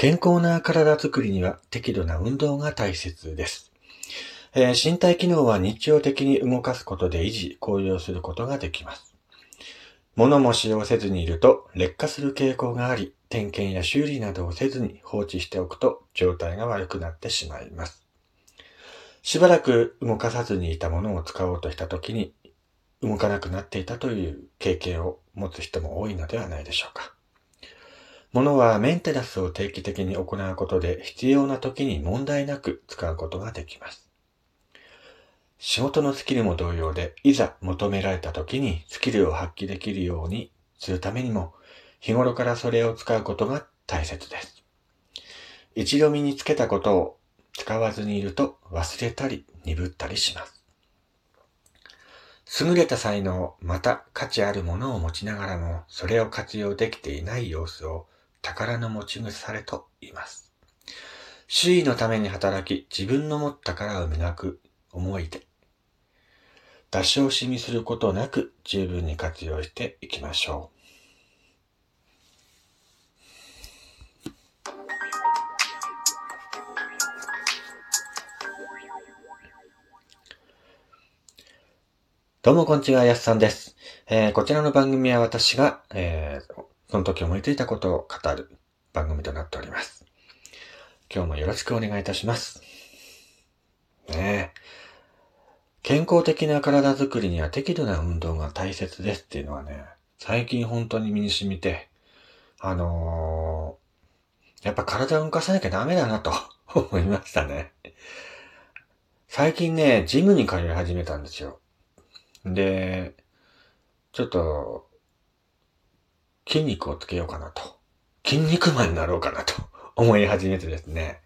健康な体づくりには適度な運動が大切です。えー身体機能は日常的に動かすことで維持、向上することができます。物も使用せずにいると劣化する傾向があり、点検や修理などをせずに放置しておくと状態が悪くなってしまいます。しばらく動かさずにいたものを使おうとしたときに動かなくなっていたという経験を持つ人も多いのではないでしょうか。物はメンテナンスを定期的に行うことで必要な時に問題なく使うことができます。仕事のスキルも同様で、いざ求められた時にスキルを発揮できるようにするためにも、日頃からそれを使うことが大切です。一度身につけたことを使わずにいると忘れたり鈍ったりします。優れた才能、また価値あるものを持ちながらも、それを活用できていない様子を宝の持ち腐れと言います。周囲のために働き、自分の持った宝を磨く思いで、出し惜しみすることなく十分に活用していきましょう。どうもこんにちは、やすさんです。えーこちらの番組は私が、えーその時思いついたことを語る番組となっております。今日もよろしくお願いいたします。ねえ。健康的な体づくりには適度な運動が大切ですっていうのはね、最近本当に身に染みて、あのーやっぱ体を動かさなきゃダメだなと 思いましたね。最近ね、ジムに通い始めたんですよ。で、ちょっと、筋肉をつけようかなと。筋肉マンになろうかなと 思い始めてですね。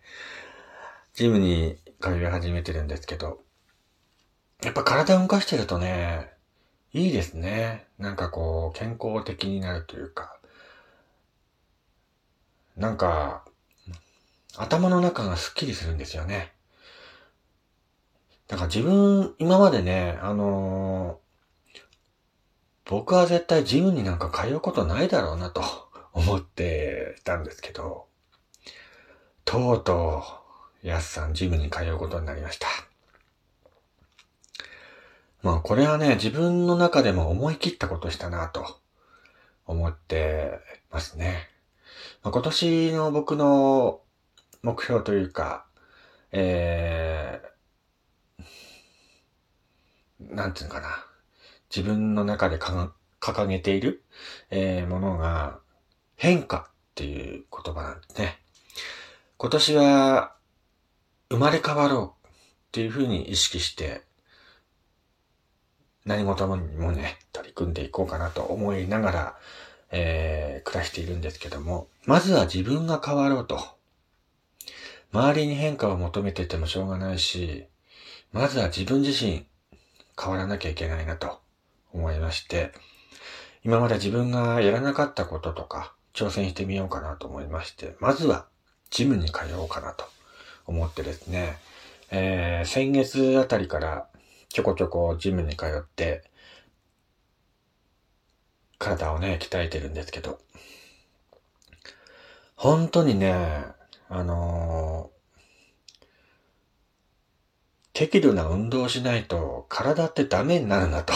ジムに通い始めてるんですけど、やっぱ体を動かしてるとね、いいですね。なんかこう、健康的になるというか、なんか、頭の中がスッキリするんですよね。だから自分、今までね、あの僕は絶対ジムになんか通うことないだろうなと思ってたんですけど、とうとう、やすさんジムに通うことになりました。まあこれはね、自分の中でも思い切ったことしたなと思ってますね。まあ、今年の僕の目標というか、えー、なんていうのかな。自分の中で掲げている、えーものが変化っていう言葉なんですね。今年は生まれ変わろうっていうふうに意識して何事にもね、取り組んでいこうかなと思いながら、えー暮らしているんですけども、まずは自分が変わろうと。周りに変化を求めててもしょうがないし、まずは自分自身変わらなきゃいけないなと思いまして、今まで自分がやらなかったこととか挑戦してみようかなと思いまして、まずはジムに通おうかなと思ってですね、えー先月あたりからちょこちょこジムに通って、体をね、鍛えてるんですけど、本当にね、あのー適度な運動しないと体ってダメになるなと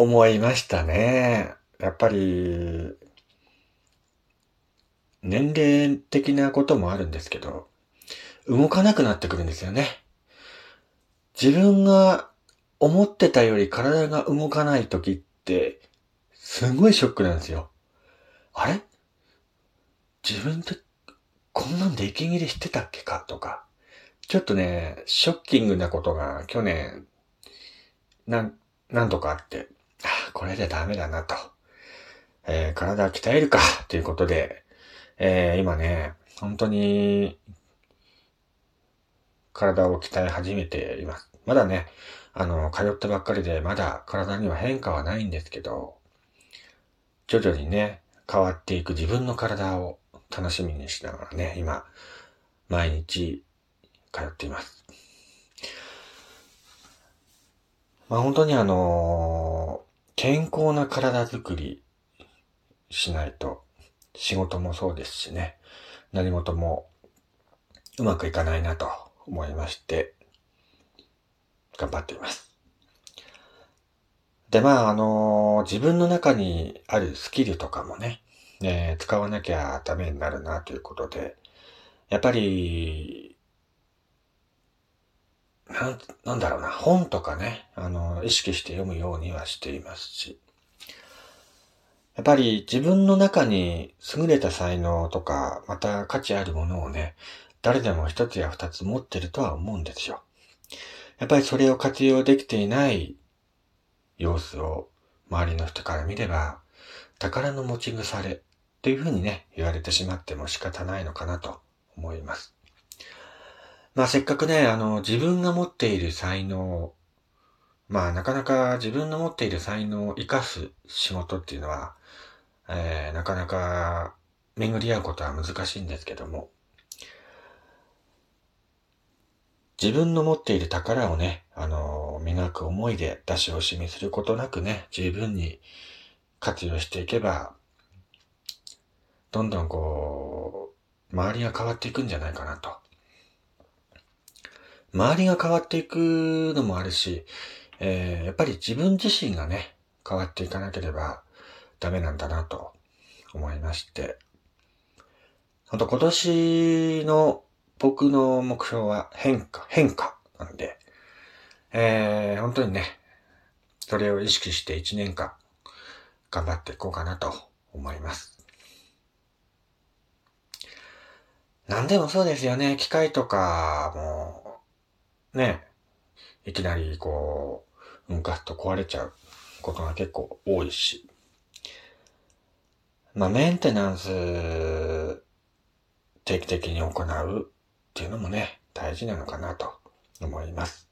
思いましたね。やっぱり、年齢的なこともあるんですけど、動かなくなってくるんですよね。自分が思ってたより体が動かない時って、すごいショックなんですよ。あれ？自分ってこんなんで息切れしてたっけかとか、ちょっとね、ショッキングなことが去年、なん、何度かあって、これでダメだなと。えー体を鍛えるか、ということで、えー今ね、本当に、体を鍛え始めています。まだね、あの、通ったばっかりで、まだ体には変化はないんですけど、徐々にね、変わっていく自分の体を楽しみにしながらね、今、毎日通っています。まあ本当にあの健康な体づくりしないと仕事もそうですしね、何事もうまくいかないなと思いまして、頑張っています。で、まあ、あの自分の中にあるスキルとかもね、え、使わなきゃダメになるなということで、やっぱり、なん、なんだろうな、本とかね、あの、意識して読むようにはしていますし、やっぱり自分の中に優れた才能とか、また価値あるものをね、誰でも一つや二つ持ってるとは思うんですよ。やっぱりそれを活用できていない様子を周りの人から見れば、宝の持ち腐れというふうにね、言われてしまっても仕方ないのかなと思います。まあせっかくね、あの、自分が持っている才能、まあなかなか自分の持っている才能を活かす仕事っていうのは、えー、なかなか巡り合うことは難しいんですけども、自分の持っている宝をね、あの、磨く思いで出し惜しみすることなくね、十分に活用していけば、どんどんこう、周りが変わっていくんじゃないかなと。周りが変わっていくのもあるし、えー、やっぱり自分自身がね、変わっていかなければダメなんだなと思いまして。あと今年の僕の目標は変化、変化なんで、えー、本当にね、それを意識して1年間頑張っていこうかなと思います。何でもそうですよね。機械とかも、ね、いきなりこう、うんかっと壊れちゃうことが結構多いし。まあ、メンテナンス定期的に行うっていうのもね、大事なのかなと思います。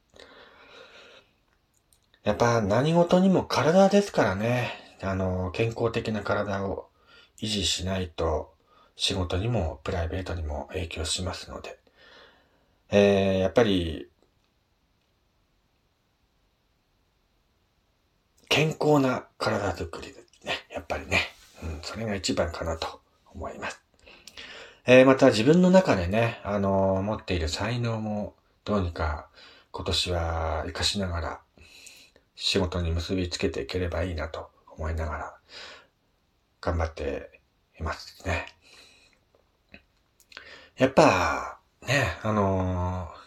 やっぱ何事にも体ですからね、あの、健康的な体を維持しないと仕事にもプライベートにも影響しますので、えー、やっぱり、健康な体づくりですね。やっぱりね。うん、それが一番かなと思います。えー、また自分の中でね、あのー、持っている才能もどうにか今年は活かしながら仕事に結びつけていければいいなと思いながら頑張っていますね。やっぱ、ね、あのー、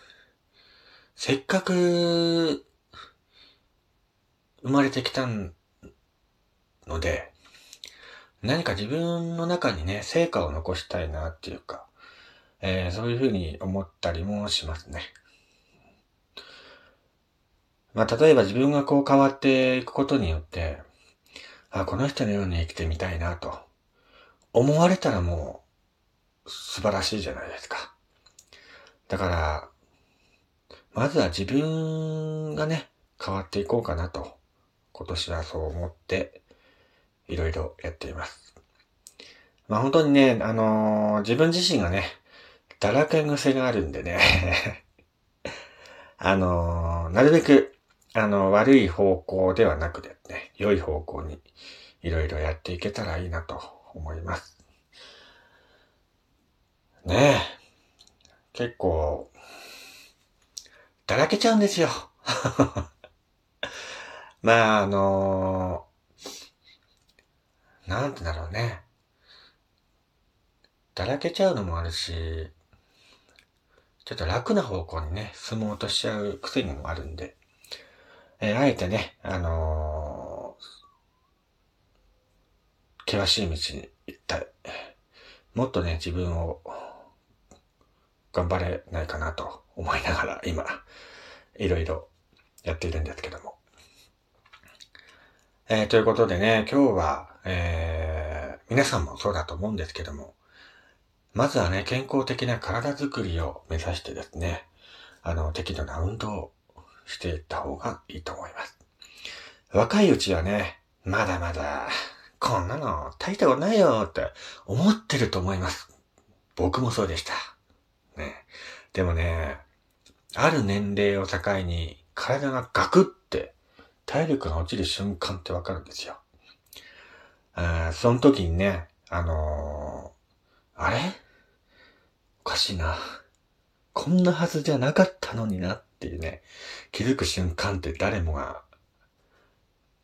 せっかく生まれてきたので、何か自分の中にね、成果を残したいなっていうか、えー、そういうふうに思ったりもしますね。まあ、例えば自分がこう変わっていくことによって、あ、この人のように生きてみたいなと思われたらもう素晴らしいじゃないですか。だから、まずは自分がね、変わっていこうかなと、今年はそう思っていろいろやっています。まあ本当にね、あのー、自分自身がね、だらけ癖があるんでね あのー、なるべく、あの、悪い方向ではなくてね、良い方向にいろいろやっていけたらいいなと思います。ねえ。結構、だらけちゃうんですよ。まあ、あのなんてだろうね。だらけちゃうのもあるし、ちょっと楽な方向にね、進もうとしちゃう癖にもあるんで、えー、あえてね、あのー、険しい道に行ったい。もっとね、自分を頑張れないかなと思いながら、今、いろいろやっているんですけども。えー、ということでね、今日は、えー、皆さんもそうだと思うんですけども、まずはね、健康的な体づくりを目指してですね、あの、適度な運動をしていった方がいいと思います。若いうちはね、まだまだ、こんなの大したことないよって思ってると思います。僕もそうでした。ね。でもね、ある年齢を境に体がガクって体力が落ちる瞬間ってわかるんですよ。あその時にね、あのー、あれ？おかしいな。こんなはずじゃなかったのになっていうね、気づく瞬間って誰もが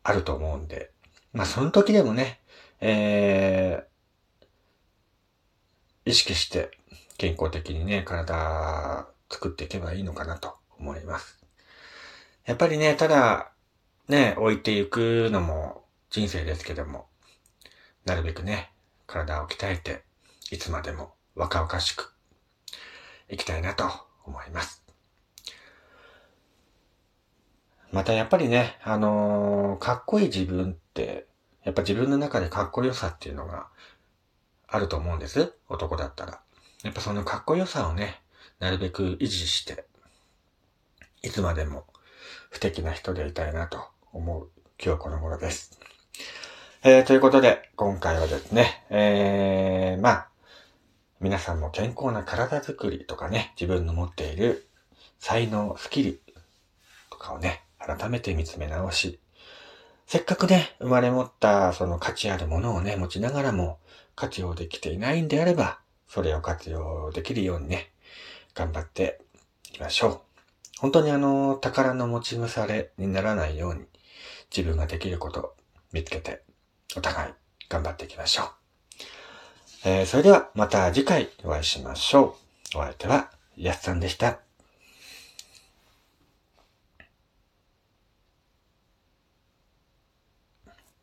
あると思うんで、まあその時でもね、えー、意識して健康的にね、体作っていけばいいのかなと思います。やっぱりね、ただ、ね、置いていくのも人生ですけども、なるべくね、体を鍛えて、いつまでも若々しくいきたいなと思います。またやっぱりね、あのー、かっこいい自分って、やっぱ自分の中でかっこよさっていうのがあると思うんです。男だったら。やっぱそのかっこよさをね、なるべく維持して、いつまでも不敵な人でいたいなと思う今日この頃です。えー、ということで、今回はですね、えー、まあ、皆さんも健康な体づくりとかね、自分の持っている才能、スキルとかをね、改めて見つめ直し、せっかくね、生まれ持ったその価値あるものをね、持ちながらも活用できていないんであれば、それを活用できるようにね、頑張っていきましょう。本当にあの、宝の持ち腐れにならないように、自分ができることを見つけて、お互い頑張っていきましょう。えー、それではまた次回お会いしましょう。お相手は、やすさんでした。